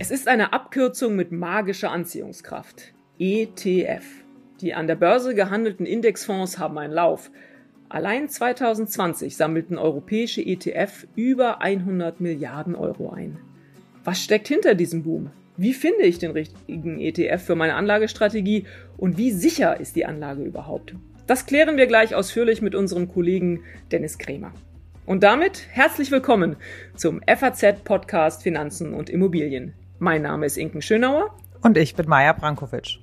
Es ist eine Abkürzung mit magischer Anziehungskraft. ETF. Die an der Börse gehandelten Indexfonds haben einen Lauf. Allein 2020 sammelten europäische ETF über 100 Milliarden Euro ein. Was steckt hinter diesem Boom? Wie finde ich den richtigen ETF für meine Anlagestrategie und wie sicher ist die Anlage überhaupt? Das klären wir gleich ausführlich mit unserem Kollegen Dennis Krämer. Und damit herzlich willkommen zum FAZ Podcast Finanzen und Immobilien. Mein Name ist Inken Schönauer. Und ich bin Maja Brankovic.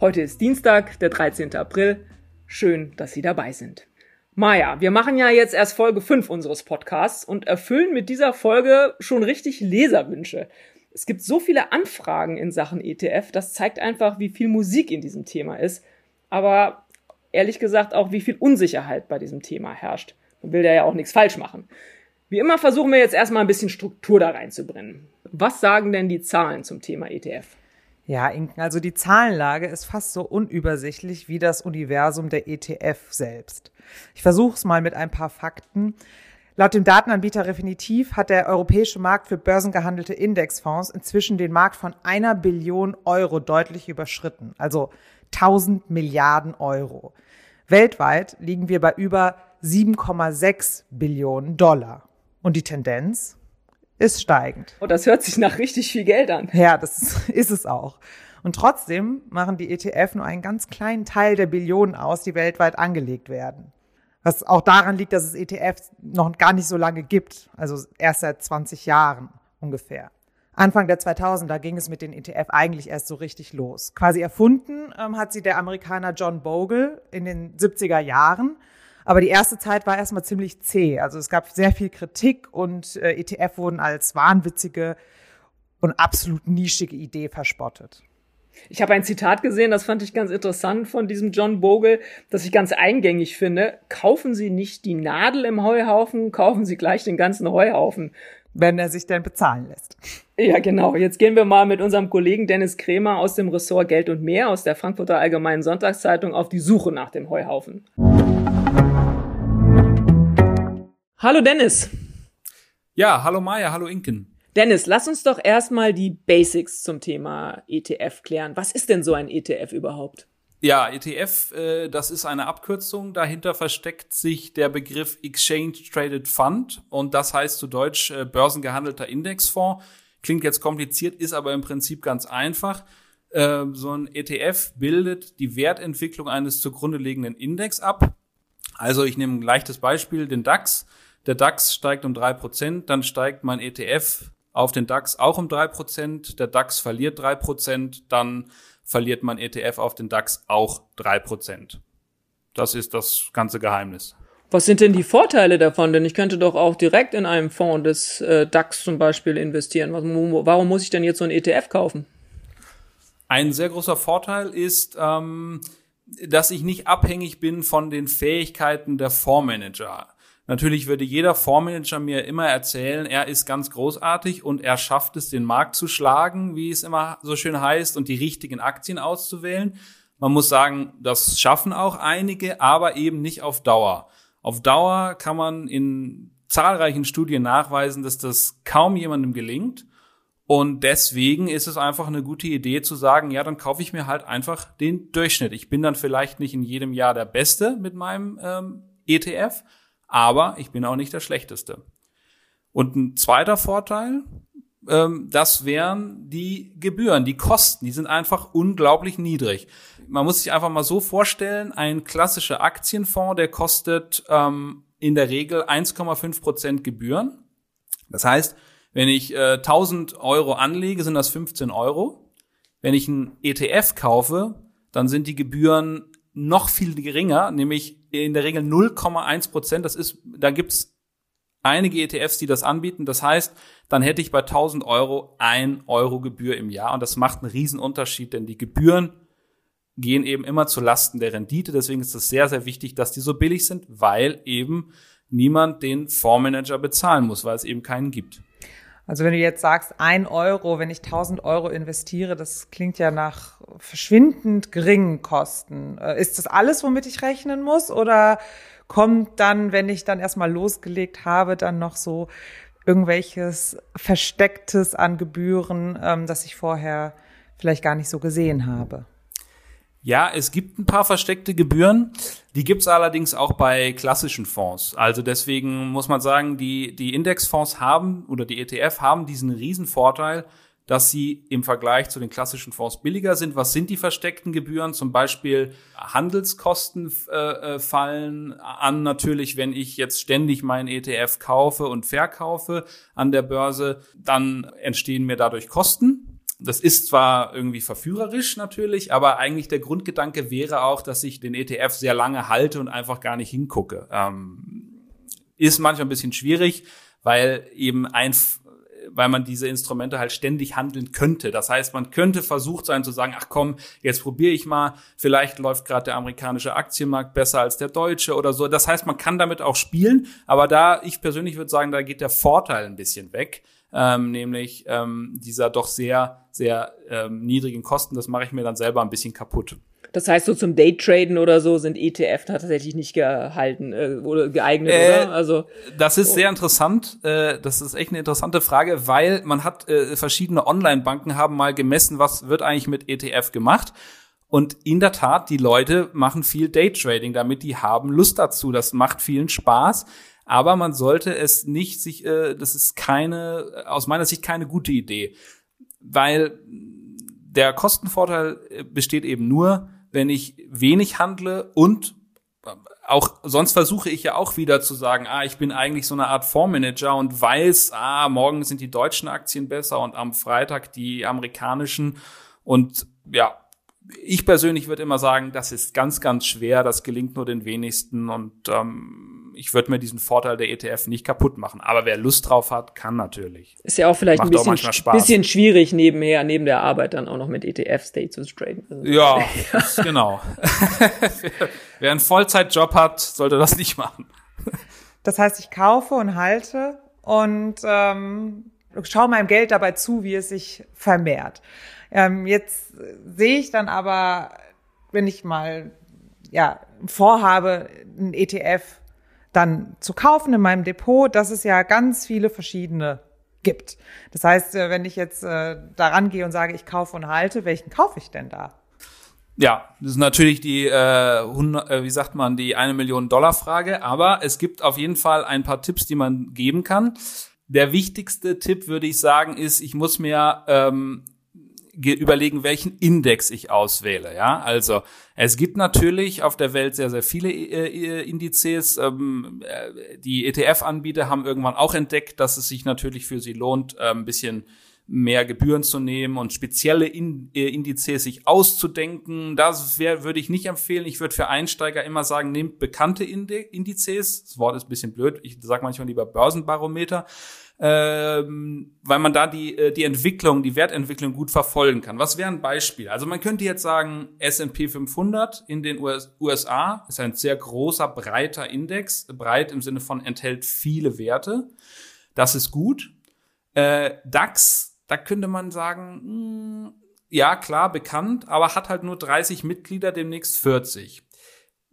Heute ist Dienstag, der 13. April. Schön, dass Sie dabei sind. Maja, wir machen ja jetzt erst Folge 5 unseres Podcasts und erfüllen mit dieser Folge schon richtig Leserwünsche. Es gibt so viele Anfragen in Sachen ETF, das zeigt einfach, wie viel Musik in diesem Thema ist, aber ehrlich gesagt auch, wie viel Unsicherheit bei diesem Thema herrscht. Man will da ja auch nichts falsch machen. Wie immer versuchen wir jetzt erstmal ein bisschen Struktur da reinzubringen. Was sagen denn die Zahlen zum Thema ETF? Ja, Inken, also die Zahlenlage ist fast so unübersichtlich wie das Universum der ETF selbst. Ich versuche es mal mit ein paar Fakten. Laut dem Datenanbieter Refinitiv hat der europäische Markt für börsengehandelte Indexfonds inzwischen den Markt von einer Billion Euro deutlich überschritten, also 1000 Milliarden Euro. Weltweit liegen wir bei über 7,6 Billionen Dollar. Und die Tendenz? ist steigend. Und oh, das hört sich nach richtig viel Geld an. Ja, das ist es auch. Und trotzdem machen die ETF nur einen ganz kleinen Teil der Billionen aus, die weltweit angelegt werden. Was auch daran liegt, dass es ETFs noch gar nicht so lange gibt, also erst seit 20 Jahren ungefähr. Anfang der 2000er ging es mit den ETF eigentlich erst so richtig los. Quasi erfunden ähm, hat sie der Amerikaner John Bogle in den 70er Jahren aber die erste Zeit war erstmal ziemlich zäh. Also es gab sehr viel Kritik und äh, ETF wurden als wahnwitzige und absolut nischige Idee verspottet. Ich habe ein Zitat gesehen, das fand ich ganz interessant von diesem John Bogle, das ich ganz eingängig finde. Kaufen Sie nicht die Nadel im Heuhaufen, kaufen Sie gleich den ganzen Heuhaufen. Wenn er sich denn bezahlen lässt. Ja, genau. Jetzt gehen wir mal mit unserem Kollegen Dennis Kremer aus dem Ressort Geld und Mehr aus der Frankfurter Allgemeinen Sonntagszeitung auf die Suche nach dem Heuhaufen. Hallo Dennis. Ja, hallo Maya, hallo Inken. Dennis, lass uns doch erstmal die Basics zum Thema ETF klären. Was ist denn so ein ETF überhaupt? Ja, ETF, äh, das ist eine Abkürzung. Dahinter versteckt sich der Begriff Exchange Traded Fund und das heißt zu Deutsch äh, börsengehandelter Indexfonds. Klingt jetzt kompliziert, ist aber im Prinzip ganz einfach. Äh, so ein ETF bildet die Wertentwicklung eines zugrunde liegenden Index ab. Also ich nehme ein leichtes Beispiel, den DAX der DAX steigt um drei Prozent, dann steigt mein ETF auf den DAX auch um drei Prozent, der DAX verliert drei Prozent, dann verliert mein ETF auf den DAX auch drei Prozent. Das ist das ganze Geheimnis. Was sind denn die Vorteile davon? Denn ich könnte doch auch direkt in einem Fonds des äh, DAX zum Beispiel investieren. warum muss ich denn jetzt so ein ETF kaufen? Ein sehr großer Vorteil ist, ähm, dass ich nicht abhängig bin von den Fähigkeiten der Fondsmanager. Natürlich würde jeder Fondsmanager mir immer erzählen, er ist ganz großartig und er schafft es, den Markt zu schlagen, wie es immer so schön heißt, und die richtigen Aktien auszuwählen. Man muss sagen, das schaffen auch einige, aber eben nicht auf Dauer. Auf Dauer kann man in zahlreichen Studien nachweisen, dass das kaum jemandem gelingt. Und deswegen ist es einfach eine gute Idee zu sagen, ja, dann kaufe ich mir halt einfach den Durchschnitt. Ich bin dann vielleicht nicht in jedem Jahr der Beste mit meinem ähm, ETF, aber ich bin auch nicht der Schlechteste. Und ein zweiter Vorteil, ähm, das wären die Gebühren, die Kosten, die sind einfach unglaublich niedrig. Man muss sich einfach mal so vorstellen, ein klassischer Aktienfonds, der kostet ähm, in der Regel 1,5 Prozent Gebühren. Das heißt, wenn ich äh, 1000 Euro anlege, sind das 15 Euro. Wenn ich einen ETF kaufe, dann sind die Gebühren noch viel geringer, nämlich in der Regel 0,1 Prozent. Das ist, da gibt's einige ETFs, die das anbieten. Das heißt, dann hätte ich bei 1000 Euro ein Euro Gebühr im Jahr und das macht einen riesen Unterschied, denn die Gebühren gehen eben immer zu Lasten der Rendite. Deswegen ist es sehr, sehr wichtig, dass die so billig sind, weil eben niemand den Fondsmanager bezahlen muss, weil es eben keinen gibt. Also wenn du jetzt sagst, ein Euro, wenn ich 1000 Euro investiere, das klingt ja nach verschwindend geringen Kosten. Äh, ist das alles, womit ich rechnen muss? Oder kommt dann, wenn ich dann erstmal losgelegt habe, dann noch so irgendwelches Verstecktes an Gebühren, ähm, das ich vorher vielleicht gar nicht so gesehen habe. Ja, es gibt ein paar versteckte Gebühren. Die gibt's allerdings auch bei klassischen Fonds. Also deswegen muss man sagen, die, die Indexfonds haben oder die ETF haben diesen Riesenvorteil, dass sie im Vergleich zu den klassischen Fonds billiger sind. Was sind die versteckten Gebühren? Zum Beispiel Handelskosten äh, äh fallen an natürlich, wenn ich jetzt ständig meinen ETF kaufe und verkaufe an der Börse, dann entstehen mir dadurch Kosten das ist zwar irgendwie verführerisch natürlich, aber eigentlich der Grundgedanke wäre auch, dass ich den ETF sehr lange halte und einfach gar nicht hingucke. Ähm, ist manchmal ein bisschen schwierig, weil eben ein, weil man diese Instrumente halt ständig handeln könnte. Das heißt, man könnte versucht sein zu sagen, ach komm, jetzt probiere ich mal, vielleicht läuft gerade der amerikanische Aktienmarkt besser als der deutsche oder so. Das heißt, man kann damit auch spielen, aber da, ich persönlich würde sagen, da geht der Vorteil ein bisschen weg ähm, nämlich ähm, dieser doch sehr, sehr ähm, niedrigen Kosten. Das mache ich mir dann selber ein bisschen kaputt. Das heißt, so zum Daytraden oder so sind ETF tatsächlich nicht gehalten äh, oder geeignet, äh, oder? Also das ist oh. sehr interessant. Äh, das ist echt eine interessante Frage, weil man hat äh, verschiedene Online-Banken haben mal gemessen, was wird eigentlich mit ETF gemacht. Und in der Tat, die Leute machen viel Daytrading damit, die haben Lust dazu. Das macht vielen Spaß aber man sollte es nicht sich, äh, das ist keine, aus meiner Sicht keine gute Idee, weil der Kostenvorteil äh, besteht eben nur, wenn ich wenig handle und auch sonst versuche ich ja auch wieder zu sagen, ah, ich bin eigentlich so eine Art Fondsmanager und weiß, ah, morgen sind die deutschen Aktien besser und am Freitag die amerikanischen. Und ja, ich persönlich würde immer sagen, das ist ganz, ganz schwer, das gelingt nur den wenigsten und ähm, ich würde mir diesen Vorteil der ETF nicht kaputt machen. Aber wer Lust drauf hat, kann natürlich. Ist ja auch vielleicht Macht ein bisschen, bisschen schwierig nebenher, neben der Arbeit dann auch noch mit ETFs Day zu traden. Also ja, genau. wer einen Vollzeitjob hat, sollte das nicht machen. Das heißt, ich kaufe und halte und ähm, schaue meinem Geld dabei zu, wie es sich vermehrt. Ähm, jetzt sehe ich dann aber, wenn ich mal ja vorhabe, ein ETF dann zu kaufen in meinem Depot, dass es ja ganz viele verschiedene gibt. Das heißt, äh, wenn ich jetzt äh, daran gehe und sage, ich kaufe und halte, welchen kaufe ich denn da? Ja, das ist natürlich die, äh, 100, äh, wie sagt man, die eine Million Dollar Frage. Aber es gibt auf jeden Fall ein paar Tipps, die man geben kann. Der wichtigste Tipp, würde ich sagen, ist, ich muss mir ähm, überlegen, welchen Index ich auswähle. Ja, also es gibt natürlich auf der Welt sehr, sehr viele äh, äh Indizes. Ähm, äh, die ETF-Anbieter haben irgendwann auch entdeckt, dass es sich natürlich für sie lohnt, äh, ein bisschen mehr Gebühren zu nehmen und spezielle äh, Indizes sich auszudenken. Das wär, würde ich nicht empfehlen. Ich würde für Einsteiger immer sagen, nehmt bekannte Indi Indizes. Das Wort ist ein bisschen blöd. Ich sage manchmal lieber Börsenbarometer ähm, weil man da die, äh, die Entwicklung, die Wertentwicklung gut verfolgen kann. Was wäre ein Beispiel? Also man könnte jetzt sagen, S&P 500 in den USA ist ein sehr großer, breiter Index, breit im Sinne von enthält viele Werte. Das ist gut. Äh, DAX, da könnte man sagen, mh, hm, ja klar, bekannt, aber hat halt nur 30 Mitglieder, demnächst 40.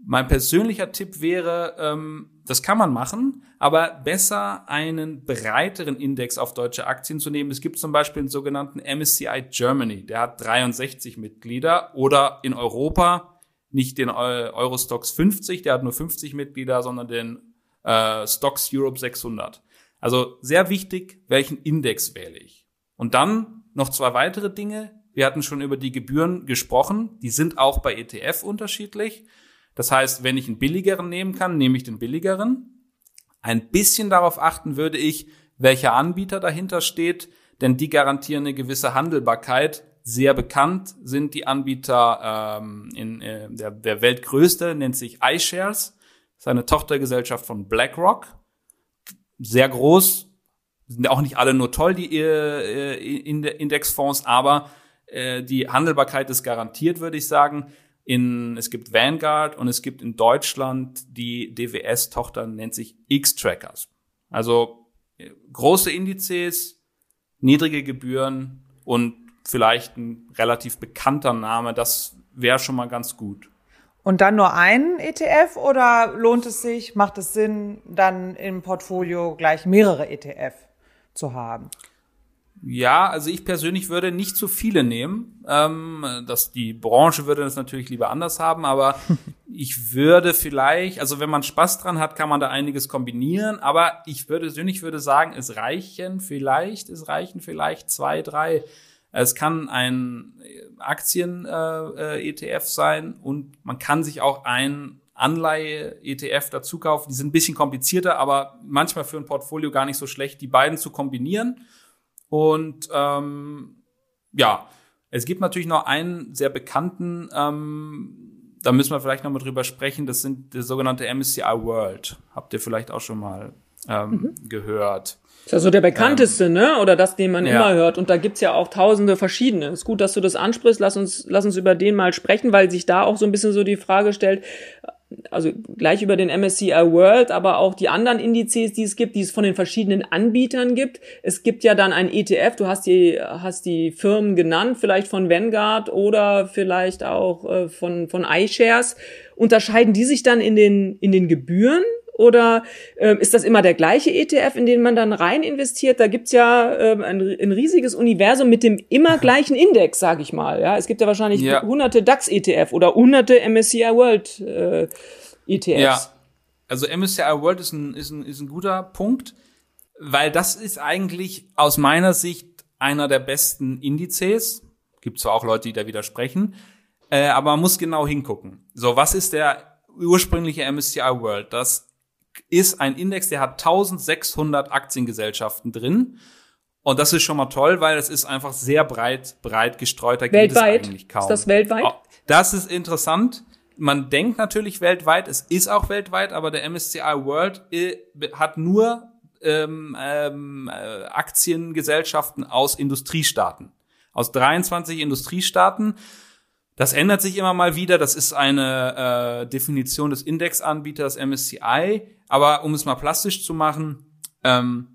Mein persönlicher Tipp wäre, ähm, das kann man machen, aber besser einen breiteren Index auf deutsche Aktien zu nehmen. Es gibt zum Beispiel den sogenannten MSCI Germany, der hat 63 Mitglieder oder in Europa nicht den Eurostox 50, der hat nur 50 Mitglieder, sondern den äh, Stocks Europe 600. Also sehr wichtig, welchen Index wähle ich. Und dann noch zwei weitere Dinge. Wir hatten schon über die Gebühren gesprochen. Die sind auch bei ETF unterschiedlich. Das heißt, wenn ich einen billigeren nehmen kann, nehme ich den billigeren. Ein bisschen darauf achten würde ich, welcher Anbieter dahinter steht, denn die garantieren eine gewisse Handelbarkeit. Sehr bekannt sind die Anbieter ähm, in äh, der, der weltgrößte, nennt sich iShares, ist eine Tochtergesellschaft von BlackRock. Sehr groß, sind auch nicht alle nur toll, die äh, Indexfonds, aber äh, die Handelbarkeit ist garantiert, würde ich sagen in, es gibt Vanguard und es gibt in Deutschland die DWS-Tochter nennt sich X-Trackers. Also äh, große Indizes, niedrige Gebühren und vielleicht ein relativ bekannter Name, das wäre schon mal ganz gut. Und dann nur einen ETF oder lohnt es sich, macht es Sinn, dann im Portfolio gleich mehrere ETF zu haben? Ja, also ich persönlich würde nicht zu viele nehmen. Ähm, dass die Branche würde das natürlich lieber anders haben, aber ich würde vielleicht, also wenn man Spaß dran hat, kann man da einiges kombinieren. Aber ich würde persönlich würde sagen, es reichen vielleicht, es reichen vielleicht zwei, drei. Es kann ein Aktien-ETF äh, äh, sein und man kann sich auch ein Anleihe-ETF dazu kaufen. Die sind ein bisschen komplizierter, aber manchmal für ein Portfolio gar nicht so schlecht, die beiden zu kombinieren und ähm, ja, es gibt natürlich noch einen sehr bekannten, ähm, da müssen wir vielleicht noch mal drüber sprechen, das sind der sogenannte MSCI World. Habt ihr vielleicht auch schon mal ähm, mhm. gehört. Ist ja so der bekannteste, ähm, ne? Oder das, den man ja. immer hört. Und da gibt's ja auch tausende verschiedene. Ist gut, dass du das ansprichst. Lass uns, lass uns über den mal sprechen, weil sich da auch so ein bisschen so die Frage stellt, also gleich über den MSCI World, aber auch die anderen Indizes, die es gibt, die es von den verschiedenen Anbietern gibt. Es gibt ja dann ein ETF, du hast die, hast die Firmen genannt, vielleicht von Vanguard oder vielleicht auch äh, von, von iShares. Unterscheiden die sich dann in den, in den Gebühren oder äh, ist das immer der gleiche ETF, in den man dann rein investiert? Da gibt's ja äh, ein, ein riesiges Universum mit dem immer gleichen Index, sage ich mal. Ja, es gibt ja wahrscheinlich ja. hunderte DAX-ETF oder hunderte MSCI World äh, ETFs. Ja, also MSCI World ist ein, ist, ein, ist ein guter Punkt, weil das ist eigentlich aus meiner Sicht einer der besten Indizes. Gibt zwar auch Leute, die da widersprechen, äh, aber man muss genau hingucken. So, was ist der ursprüngliche MSCI World? Das ist ein Index, der hat 1600 Aktiengesellschaften drin. Und das ist schon mal toll, weil es ist einfach sehr breit, breit gestreut. Da weltweit? eigentlich kaum. Ist das weltweit? Oh, das ist interessant. Man denkt natürlich weltweit, es ist auch weltweit, aber der MSCI World äh, hat nur ähm, ähm, äh, Aktiengesellschaften aus Industriestaaten. Aus 23 Industriestaaten. Das ändert sich immer mal wieder. Das ist eine äh, Definition des Indexanbieters MSCI. Aber um es mal plastisch zu machen, ähm,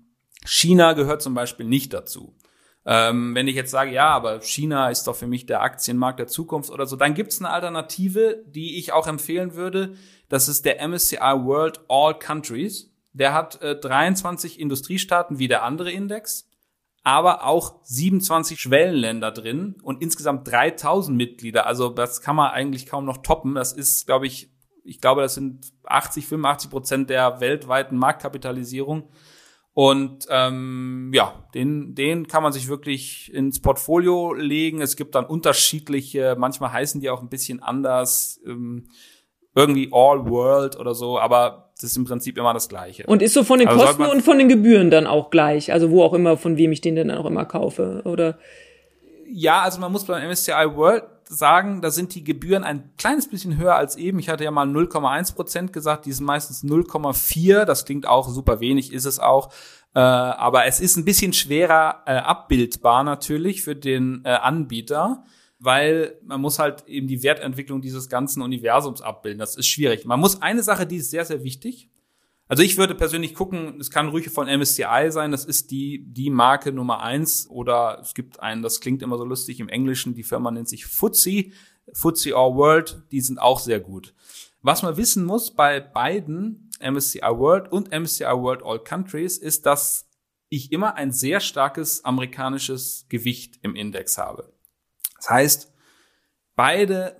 China gehört zum Beispiel nicht dazu. Ähm, wenn ich jetzt sage, ja, aber China ist doch für mich der Aktienmarkt der Zukunft oder so, dann gibt es eine Alternative, die ich auch empfehlen würde. Das ist der MSCI World All Countries. Der hat äh, 23 Industriestaaten wie der andere Index, aber auch 27 Schwellenländer drin und insgesamt 3000 Mitglieder. Also das kann man eigentlich kaum noch toppen. Das ist, glaube ich, ich glaube, das sind 80, 85 Prozent der weltweiten Marktkapitalisierung. Und ähm, ja, den, den kann man sich wirklich ins Portfolio legen. Es gibt dann unterschiedliche, manchmal heißen die auch ein bisschen anders, ähm, irgendwie All World oder so, aber das ist im Prinzip immer das Gleiche. Und ist so von den also Kosten und von den Gebühren dann auch gleich, also wo auch immer, von wem ich den dann auch immer kaufe, oder? Ja, also man muss beim MSCI World sagen, da sind die Gebühren ein kleines bisschen höher als eben. Ich hatte ja mal 0,1 Prozent gesagt, die sind meistens 0,4. Das klingt auch super wenig, ist es auch. Äh, aber es ist ein bisschen schwerer äh, abbildbar natürlich für den äh, Anbieter, weil man muss halt eben die Wertentwicklung dieses ganzen Universums abbilden. Das ist schwierig. Man muss eine Sache, die ist sehr, sehr wichtig. Also ich würde persönlich gucken, es kann ruhig von MSCI sein, das ist die, die Marke Nummer eins oder es gibt einen, das klingt immer so lustig im Englischen, die Firma nennt sich FTSE, FTSE All World, die sind auch sehr gut. Was man wissen muss bei beiden, MSCI World und MSCI World All Countries, ist, dass ich immer ein sehr starkes amerikanisches Gewicht im Index habe. Das heißt, beide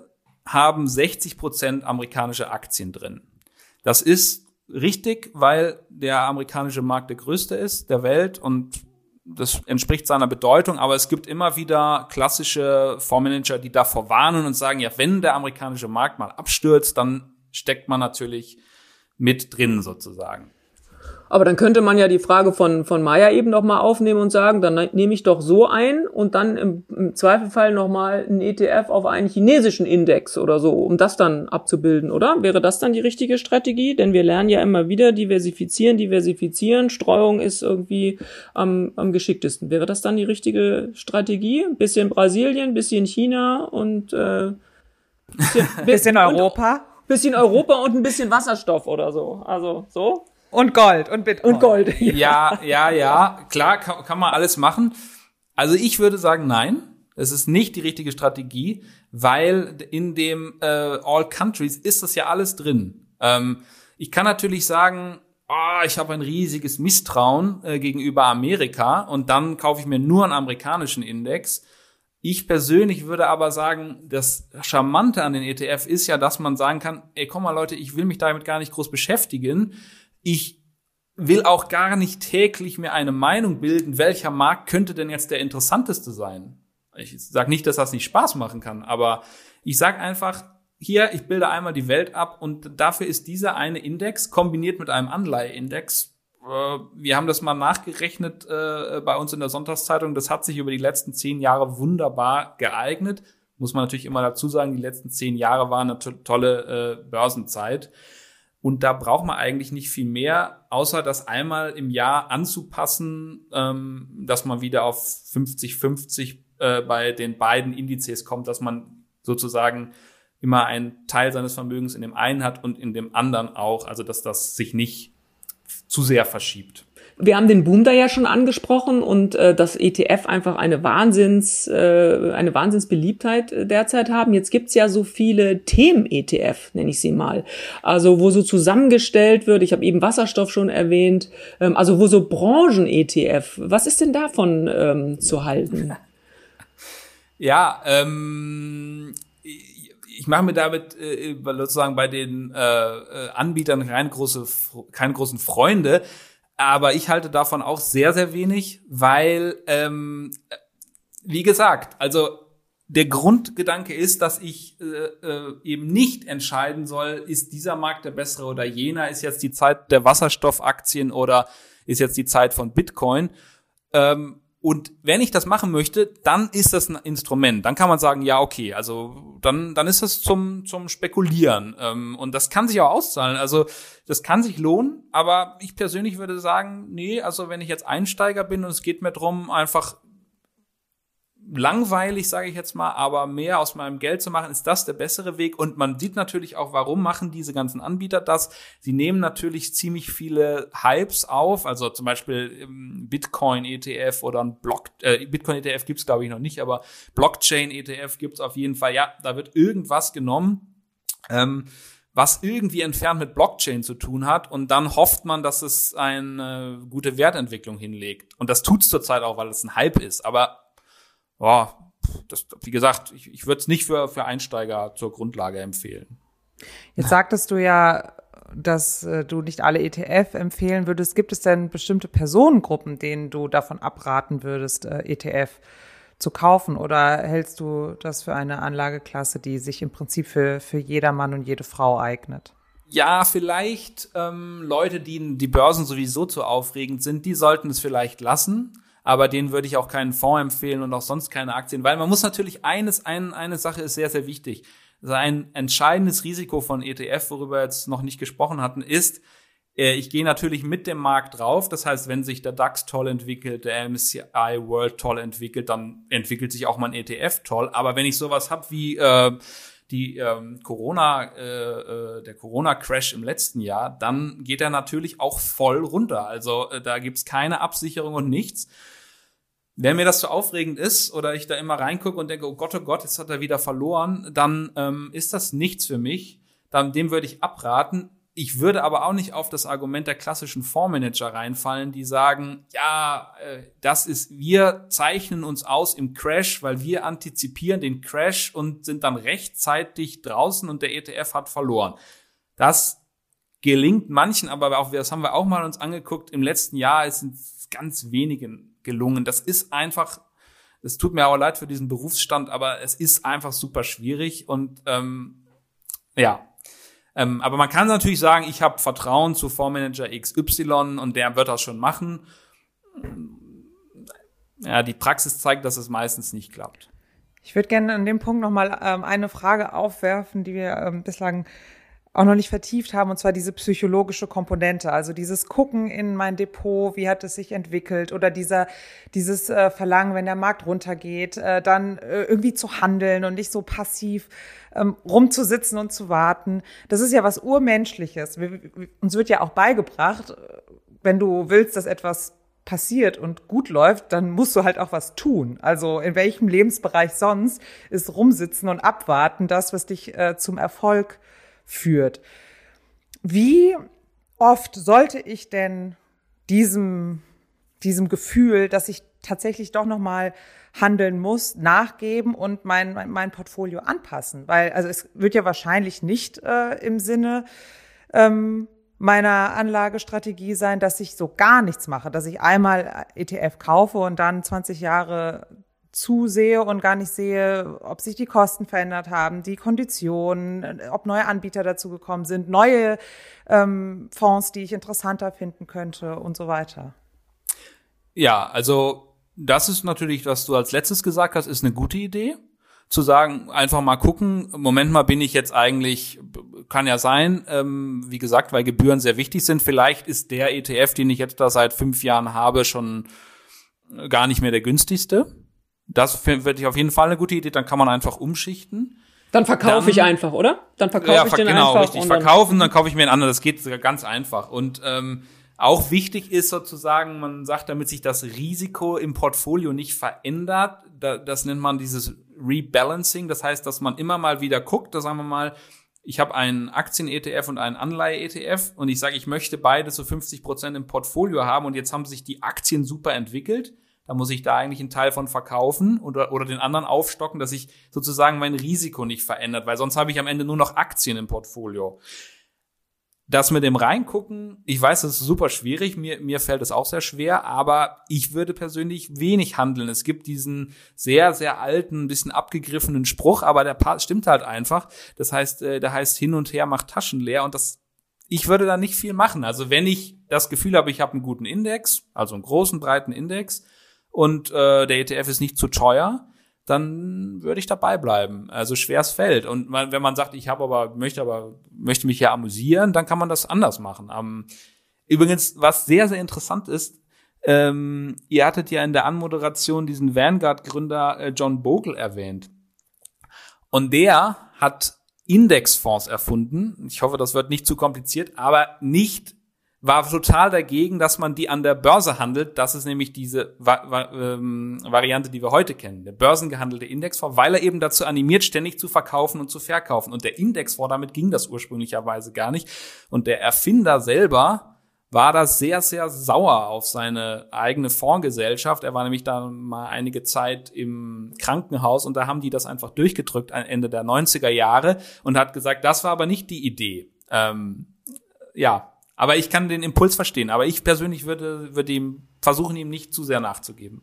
haben 60 Prozent amerikanische Aktien drin. Das ist richtig, weil der amerikanische Markt der größte ist der Welt und das entspricht seiner Bedeutung, aber es gibt immer wieder klassische Fondsmanager, die davor warnen und sagen, ja, wenn der amerikanische Markt mal abstürzt, dann steckt man natürlich mit drin sozusagen. Aber dann könnte man ja die Frage von, von Maya eben nochmal aufnehmen und sagen, dann nehme ich doch so ein und dann im, im Zweifelfall nochmal einen ETF auf einen chinesischen Index oder so, um das dann abzubilden, oder? Wäre das dann die richtige Strategie? Denn wir lernen ja immer wieder, diversifizieren, diversifizieren, Streuung ist irgendwie am, am geschicktesten. Wäre das dann die richtige Strategie? Ein bisschen Brasilien, bisschen China und äh, bisschen, bisschen Europa? bisschen Europa und ein bisschen Wasserstoff oder so. Also so. Und Gold und Bitcoin. Und Gold. Ja, ja, ja. Klar, kann, kann man alles machen. Also ich würde sagen, nein. Es ist nicht die richtige Strategie, weil in dem äh, All Countries ist das ja alles drin. Ähm, ich kann natürlich sagen, oh, ich habe ein riesiges Misstrauen äh, gegenüber Amerika und dann kaufe ich mir nur einen amerikanischen Index. Ich persönlich würde aber sagen, das Charmante an den ETF ist ja, dass man sagen kann, ey, komm mal Leute, ich will mich damit gar nicht groß beschäftigen. Ich will auch gar nicht täglich mir eine Meinung bilden, welcher Markt könnte denn jetzt der interessanteste sein. Ich sage nicht, dass das nicht Spaß machen kann, aber ich sage einfach, hier, ich bilde einmal die Welt ab und dafür ist dieser eine Index kombiniert mit einem Anleiheindex. Äh, wir haben das mal nachgerechnet äh, bei uns in der Sonntagszeitung. Das hat sich über die letzten zehn Jahre wunderbar geeignet. Muss man natürlich immer dazu sagen, die letzten zehn Jahre waren eine to tolle äh, Börsenzeit. Und da braucht man eigentlich nicht viel mehr, außer das einmal im Jahr anzupassen, ähm, dass man wieder auf 50-50 äh, bei den beiden Indizes kommt, dass man sozusagen immer einen Teil seines Vermögens in dem einen hat und in dem anderen auch, also dass das sich nicht zu sehr verschiebt. Wir haben den Boom da ja schon angesprochen und äh, dass ETF einfach eine Wahnsinns, äh, eine Wahnsinnsbeliebtheit äh, derzeit haben. Jetzt gibt's ja so viele Themen-ETF, nenne ich sie mal. Also wo so zusammengestellt wird, ich habe eben Wasserstoff schon erwähnt, ähm, also wo so Branchen-ETF, was ist denn davon ähm, zu halten? Ja, ähm, ich mache mir damit äh, sozusagen bei den äh, äh, Anbietern keine, große, keine großen Freunde, aber ich halte davon auch sehr, sehr wenig, weil, ähm, wie gesagt, also der Grundgedanke ist, dass ich äh, äh, eben nicht entscheiden soll, ist dieser Markt der bessere oder jener, ist jetzt die Zeit der Wasserstoffaktien oder ist jetzt die Zeit von Bitcoin. Ähm, und wenn ich das machen möchte, dann ist das ein Instrument. Dann kann man sagen, ja, okay, also dann, dann ist das zum, zum Spekulieren. Ähm, und das kann sich auch auszahlen. Also das kann sich lohnen, aber ich persönlich würde sagen, nee, also wenn ich jetzt Einsteiger bin und es geht mir drum, einfach langweilig, sage ich jetzt mal, aber mehr aus meinem Geld zu machen, ist das der bessere Weg. Und man sieht natürlich auch, warum machen diese ganzen Anbieter das. Sie nehmen natürlich ziemlich viele Hypes auf, also zum Beispiel ähm, Bitcoin-ETF oder ein Block, äh, Bitcoin-ETF gibt's glaube ich noch nicht, aber Blockchain-ETF gibt's auf jeden Fall. Ja, da wird irgendwas genommen. Ähm, was irgendwie entfernt mit Blockchain zu tun hat und dann hofft man, dass es eine gute Wertentwicklung hinlegt. Und das tut's zurzeit auch, weil es ein Hype ist. Aber ja, das, wie gesagt, ich, ich würde es nicht für, für Einsteiger zur Grundlage empfehlen. Jetzt sagtest du ja, dass äh, du nicht alle ETF empfehlen würdest. Gibt es denn bestimmte Personengruppen, denen du davon abraten würdest, äh, ETF zu kaufen? Oder hältst du das für eine Anlageklasse, die sich im Prinzip für, für jeder Mann und jede Frau eignet? Ja, vielleicht ähm, Leute, die die Börsen sowieso zu aufregend sind, die sollten es vielleicht lassen aber denen würde ich auch keinen Fonds empfehlen und auch sonst keine Aktien, weil man muss natürlich eines, ein, eine Sache ist sehr, sehr wichtig. Also ein entscheidendes Risiko von ETF, worüber wir jetzt noch nicht gesprochen hatten, ist, äh, ich gehe natürlich mit dem Markt drauf. Das heißt, wenn sich der DAX toll entwickelt, der MSCI World toll entwickelt, dann entwickelt sich auch mein ETF toll. Aber wenn ich sowas habe wie äh, die ähm, Corona, äh, äh, der Corona-Crash im letzten Jahr, dann geht er natürlich auch voll runter. Also äh, da gibt's keine Absicherung und nichts. Wenn mir das zu so aufregend ist oder ich da immer reingucke und denke, oh Gott, oh Gott, jetzt hat er wieder verloren, dann ähm, ist das nichts für mich. Dann, dem würde ich abraten. Ich würde aber auch nicht auf das Argument der klassischen Fondsmanager reinfallen, die sagen, ja, äh, das ist, wir zeichnen uns aus im Crash, weil wir antizipieren den Crash und sind dann rechtzeitig draußen und der ETF hat verloren. Das gelingt manchen, aber auch, das haben wir auch mal uns angeguckt, im letzten Jahr sind ganz wenigen gelungen. Das ist einfach, es tut mir auch leid für diesen Berufsstand, aber es ist einfach super schwierig und ähm, ja. Ähm, aber man kann natürlich sagen, ich habe Vertrauen zu Fondsmanager XY und der wird das schon machen. Ja, die Praxis zeigt, dass es meistens nicht klappt. Ich würde gerne an dem Punkt nochmal ähm, eine Frage aufwerfen, die wir ähm, bislang auch noch nicht vertieft haben, und zwar diese psychologische Komponente, also dieses Gucken in mein Depot, wie hat es sich entwickelt oder dieser, dieses äh, Verlangen, wenn der Markt runtergeht, äh, dann äh, irgendwie zu handeln und nicht so passiv ähm, rumzusitzen und zu warten. Das ist ja was Urmenschliches. Wir, uns wird ja auch beigebracht, wenn du willst, dass etwas passiert und gut läuft, dann musst du halt auch was tun. Also in welchem Lebensbereich sonst ist rumsitzen und abwarten das, was dich äh, zum Erfolg führt. Wie oft sollte ich denn diesem, diesem Gefühl, dass ich tatsächlich doch noch mal handeln muss, nachgeben und mein, mein, mein Portfolio anpassen? Weil also es wird ja wahrscheinlich nicht äh, im Sinne ähm, meiner Anlagestrategie sein, dass ich so gar nichts mache, dass ich einmal ETF kaufe und dann 20 Jahre zusehe und gar nicht sehe, ob sich die Kosten verändert haben, die Konditionen, ob neue Anbieter dazu gekommen sind, neue ähm, Fonds, die ich interessanter finden könnte und so weiter. Ja, also das ist natürlich, was du als letztes gesagt hast, ist eine gute Idee zu sagen, einfach mal gucken, Moment mal, bin ich jetzt eigentlich, kann ja sein, ähm, wie gesagt, weil Gebühren sehr wichtig sind. Vielleicht ist der ETF, den ich jetzt da seit fünf Jahren habe, schon gar nicht mehr der günstigste. Das finde ich auf jeden Fall eine gute Idee, dann kann man einfach umschichten. Dann verkaufe ich einfach, oder? Dann verkaufe ja, ich den genau, einfach. Richtig, verkaufen, dann kaufe ich mir einen anderen. Das geht ganz einfach. Und ähm, auch wichtig ist sozusagen, man sagt, damit sich das Risiko im Portfolio nicht verändert, da, das nennt man dieses Rebalancing. Das heißt, dass man immer mal wieder guckt, da sagen wir mal, ich habe einen Aktien-ETF und einen Anleihe-ETF und ich sage, ich möchte beide zu 50 Prozent im Portfolio haben und jetzt haben sich die Aktien super entwickelt. Da muss ich da eigentlich einen Teil von verkaufen oder, oder den anderen aufstocken, dass sich sozusagen mein Risiko nicht verändert, weil sonst habe ich am Ende nur noch Aktien im Portfolio das mit dem Reingucken, ich weiß, das ist super schwierig, mir, mir fällt es auch sehr schwer, aber ich würde persönlich wenig handeln. Es gibt diesen sehr, sehr alten, bisschen abgegriffenen Spruch, aber der stimmt halt einfach. Das heißt, äh, der heißt hin und her macht Taschen leer und das, ich würde da nicht viel machen. Also wenn ich das Gefühl habe, ich habe einen guten Index, also einen großen, breiten Index und äh, der ETF ist nicht zu teuer, dann würde ich dabei bleiben. Also schweres Feld. Und man, wenn man sagt, ich habe aber, möchte aber, möchte mich ja amüsieren, dann kann man das anders machen. Um, übrigens, was sehr, sehr interessant ist, ähm, ihr hattet ja in der Anmoderation diesen Vanguard-Gründer äh, John Bogle erwähnt. Und der hat Indexfonds erfunden. Ich hoffe, das wird nicht zu kompliziert, aber nicht war total dagegen, dass man die an der Börse handelt. Das ist nämlich diese Va Va ähm, Variante, die wir heute kennen. Der börsengehandelte Indexfonds, weil er eben dazu animiert, ständig zu verkaufen und zu verkaufen. Und der Indexfonds, damit ging das ursprünglicherweise gar nicht. Und der Erfinder selber war da sehr, sehr sauer auf seine eigene Fondsgesellschaft. Er war nämlich da mal einige Zeit im Krankenhaus und da haben die das einfach durchgedrückt Ende der 90er Jahre und hat gesagt, das war aber nicht die Idee. Ähm, ja, aber ich kann den Impuls verstehen. Aber ich persönlich würde, würde ihm versuchen, ihm nicht zu sehr nachzugeben.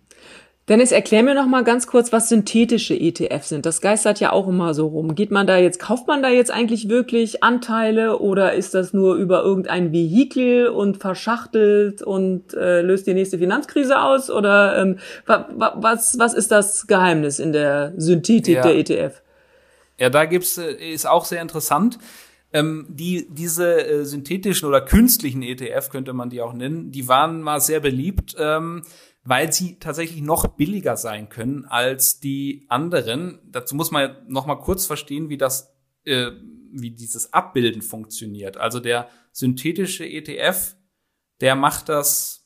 Dennis, erklär mir noch mal ganz kurz, was synthetische ETFs sind. Das geistert ja auch immer so rum. Geht man da jetzt, kauft man da jetzt eigentlich wirklich Anteile oder ist das nur über irgendein Vehikel und verschachtelt und äh, löst die nächste Finanzkrise aus? Oder ähm, was, was ist das Geheimnis in der Synthetik ja. der ETF? Ja, da gibt's, äh, ist auch sehr interessant. Ähm, die, diese äh, synthetischen oder künstlichen ETF könnte man die auch nennen, die waren mal sehr beliebt, ähm, weil sie tatsächlich noch billiger sein können als die anderen. Dazu muss man noch mal kurz verstehen, wie das, äh, wie dieses Abbilden funktioniert. Also der synthetische ETF, der macht das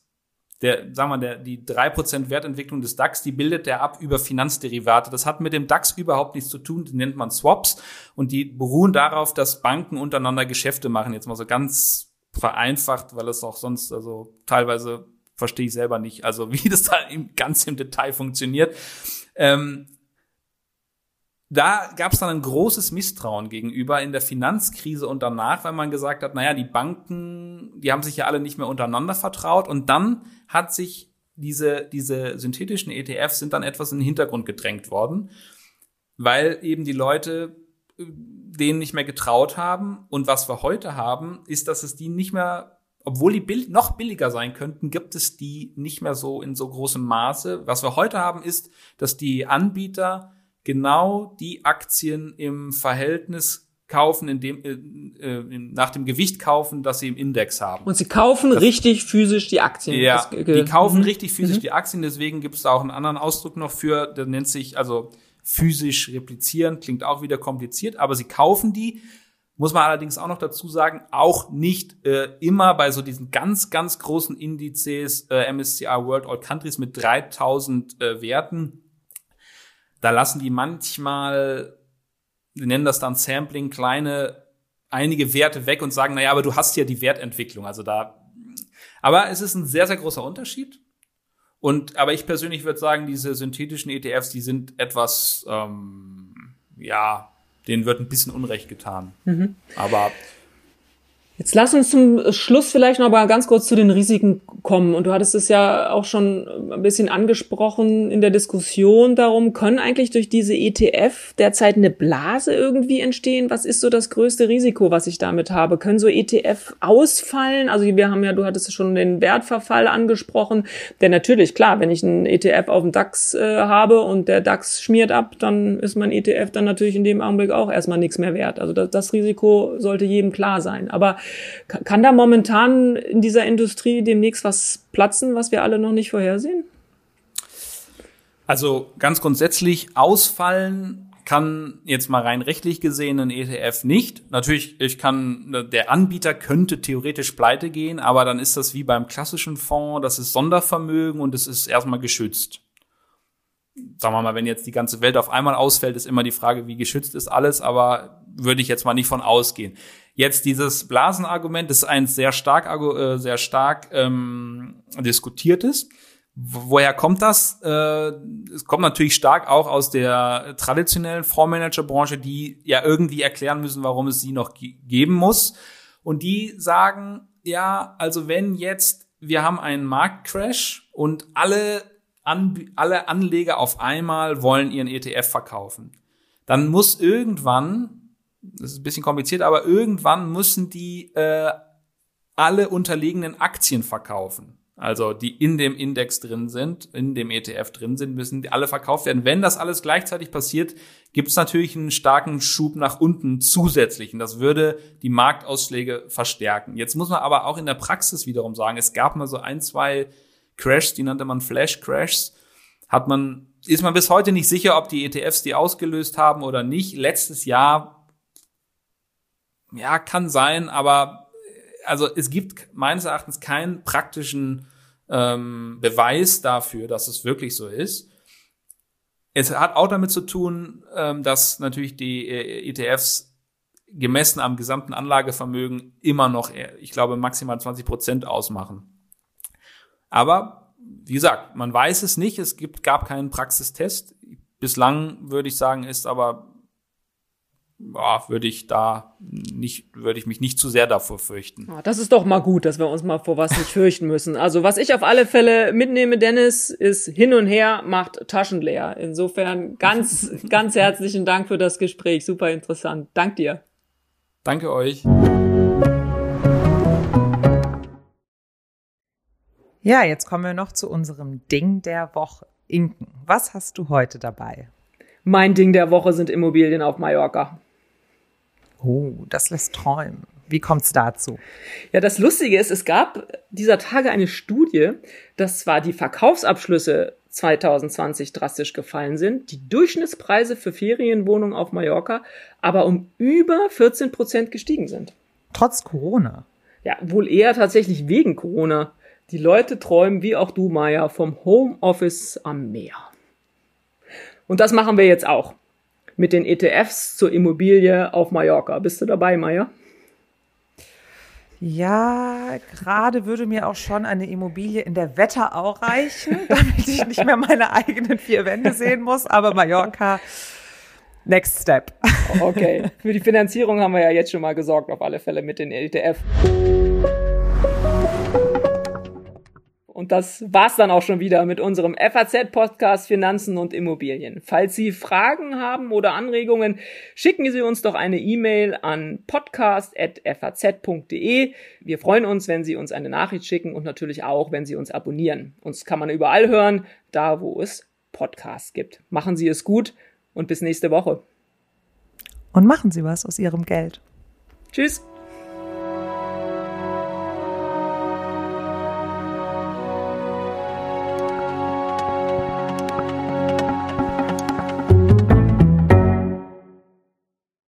der, sagen wir, der, die drei Prozent Wertentwicklung des DAX, die bildet der ab über Finanzderivate. Das hat mit dem DAX überhaupt nichts zu tun, die nennt man Swaps und die beruhen darauf, dass Banken untereinander Geschäfte machen. Jetzt mal so ganz vereinfacht, weil es auch sonst, also teilweise verstehe ich selber nicht, also wie das da im, ganz im Detail funktioniert. Ähm, da gab es dann ein großes Misstrauen gegenüber in der Finanzkrise und danach, weil man gesagt hat, naja, die Banken, die haben sich ja alle nicht mehr untereinander vertraut und dann hat sich diese, diese synthetischen ETFs sind dann etwas in den Hintergrund gedrängt worden, weil eben die Leute äh, denen nicht mehr getraut haben und was wir heute haben, ist, dass es die nicht mehr obwohl die bill noch billiger sein könnten, gibt es die nicht mehr so in so großem Maße. Was wir heute haben, ist, dass die Anbieter genau die Aktien im Verhältnis kaufen, in dem, äh, äh, nach dem Gewicht kaufen, das sie im Index haben. Und sie kaufen das, richtig physisch die Aktien. Ja, das, die kaufen mhm. richtig physisch mhm. die Aktien, deswegen gibt es da auch einen anderen Ausdruck noch für, der nennt sich, also physisch replizieren, klingt auch wieder kompliziert, aber sie kaufen die Muss man allerdings auch noch dazu sagen, auch nicht äh, immer bei so diesen ganz, ganz großen Indizes äh, MSCI World All Countries mit 3000 äh, Werten. Da lassen die manchmal, die nennen das dann Sampling, kleine, einige Werte weg und sagen, naja, aber du hast ja die Wertentwicklung. Also da, aber es ist ein sehr, sehr großer Unterschied. Und aber ich persönlich würde sagen, diese synthetischen ETFs, die sind etwas, ähm, ja, denen wird ein bisschen Unrecht getan. Mhm. Aber Jetzt lass uns zum Schluss vielleicht noch mal ganz kurz zu den Risiken kommen. Und du hattest es ja auch schon ein bisschen angesprochen in der Diskussion darum, können eigentlich durch diese ETF derzeit eine Blase irgendwie entstehen? Was ist so das größte Risiko, was ich damit habe? Können so ETF ausfallen? Also wir haben ja, du hattest schon den Wertverfall angesprochen. Der natürlich, klar, wenn ich einen ETF auf dem DAX äh, habe und der DAX schmiert ab, dann ist mein ETF dann natürlich in dem Augenblick auch erstmal nichts mehr wert. Also das, das Risiko sollte jedem klar sein. Aber kann da momentan in dieser Industrie demnächst was platzen, was wir alle noch nicht vorhersehen? Also ganz grundsätzlich ausfallen kann jetzt mal rein rechtlich gesehen ein ETF nicht. Natürlich, ich kann, der Anbieter könnte theoretisch pleite gehen, aber dann ist das wie beim klassischen Fonds, das ist Sondervermögen und es ist erstmal geschützt. Sagen wir mal, wenn jetzt die ganze Welt auf einmal ausfällt, ist immer die Frage, wie geschützt ist alles, aber würde ich jetzt mal nicht von ausgehen. Jetzt dieses Blasenargument ist ein sehr stark, äh, sehr stark ähm, diskutiertes. Woher kommt das? Äh, es kommt natürlich stark auch aus der traditionellen Fondsmanagerbranche, die ja irgendwie erklären müssen, warum es sie noch geben muss. Und die sagen, ja, also wenn jetzt wir haben einen Marktcrash und alle, An alle Anleger auf einmal wollen ihren ETF verkaufen, dann muss irgendwann das ist ein bisschen kompliziert, aber irgendwann müssen die äh, alle unterliegenden Aktien verkaufen. Also die in dem Index drin sind, in dem ETF drin sind, müssen alle verkauft werden. Wenn das alles gleichzeitig passiert, gibt es natürlich einen starken Schub nach unten zusätzlichen. Das würde die Marktausschläge verstärken. Jetzt muss man aber auch in der Praxis wiederum sagen, es gab mal so ein, zwei Crashs, die nannte man Flash Crashs. Hat man, ist man bis heute nicht sicher, ob die ETFs die ausgelöst haben oder nicht. Letztes Jahr ja, kann sein, aber also es gibt meines Erachtens keinen praktischen ähm, Beweis dafür, dass es wirklich so ist. Es hat auch damit zu tun, ähm, dass natürlich die äh, ETFs gemessen am gesamten Anlagevermögen immer noch, äh, ich glaube, maximal 20 Prozent ausmachen. Aber wie gesagt, man weiß es nicht. Es gibt, gab keinen Praxistest. Bislang würde ich sagen, ist aber ja, würde ich da nicht, würde ich mich nicht zu sehr davor fürchten. Ja, das ist doch mal gut, dass wir uns mal vor was nicht fürchten müssen. Also was ich auf alle Fälle mitnehme, Dennis, ist hin und her macht Taschen leer. Insofern ganz, ganz herzlichen Dank für das Gespräch. Super interessant. Dank dir. Danke euch. Ja, jetzt kommen wir noch zu unserem Ding der Woche. Inken, was hast du heute dabei? Mein Ding der Woche sind Immobilien auf Mallorca. Oh, das lässt träumen. Wie kommt es dazu? Ja, das Lustige ist, es gab dieser Tage eine Studie, dass zwar die Verkaufsabschlüsse 2020 drastisch gefallen sind, die Durchschnittspreise für Ferienwohnungen auf Mallorca aber um über 14 Prozent gestiegen sind. Trotz Corona? Ja, wohl eher tatsächlich wegen Corona. Die Leute träumen, wie auch du, Maya, vom Homeoffice am Meer. Und das machen wir jetzt auch mit den ETFs zur Immobilie auf Mallorca. Bist du dabei, Maya? Ja, gerade würde mir auch schon eine Immobilie in der Wetterau reichen, damit ich nicht mehr meine eigenen vier Wände sehen muss. Aber Mallorca, next step. Okay, für die Finanzierung haben wir ja jetzt schon mal gesorgt, auf alle Fälle mit den ETF. Und das war's dann auch schon wieder mit unserem FAZ-Podcast Finanzen und Immobilien. Falls Sie Fragen haben oder Anregungen, schicken Sie uns doch eine E-Mail an podcast.faz.de. Wir freuen uns, wenn Sie uns eine Nachricht schicken und natürlich auch, wenn Sie uns abonnieren. Uns kann man überall hören, da wo es Podcasts gibt. Machen Sie es gut und bis nächste Woche. Und machen Sie was aus Ihrem Geld. Tschüss.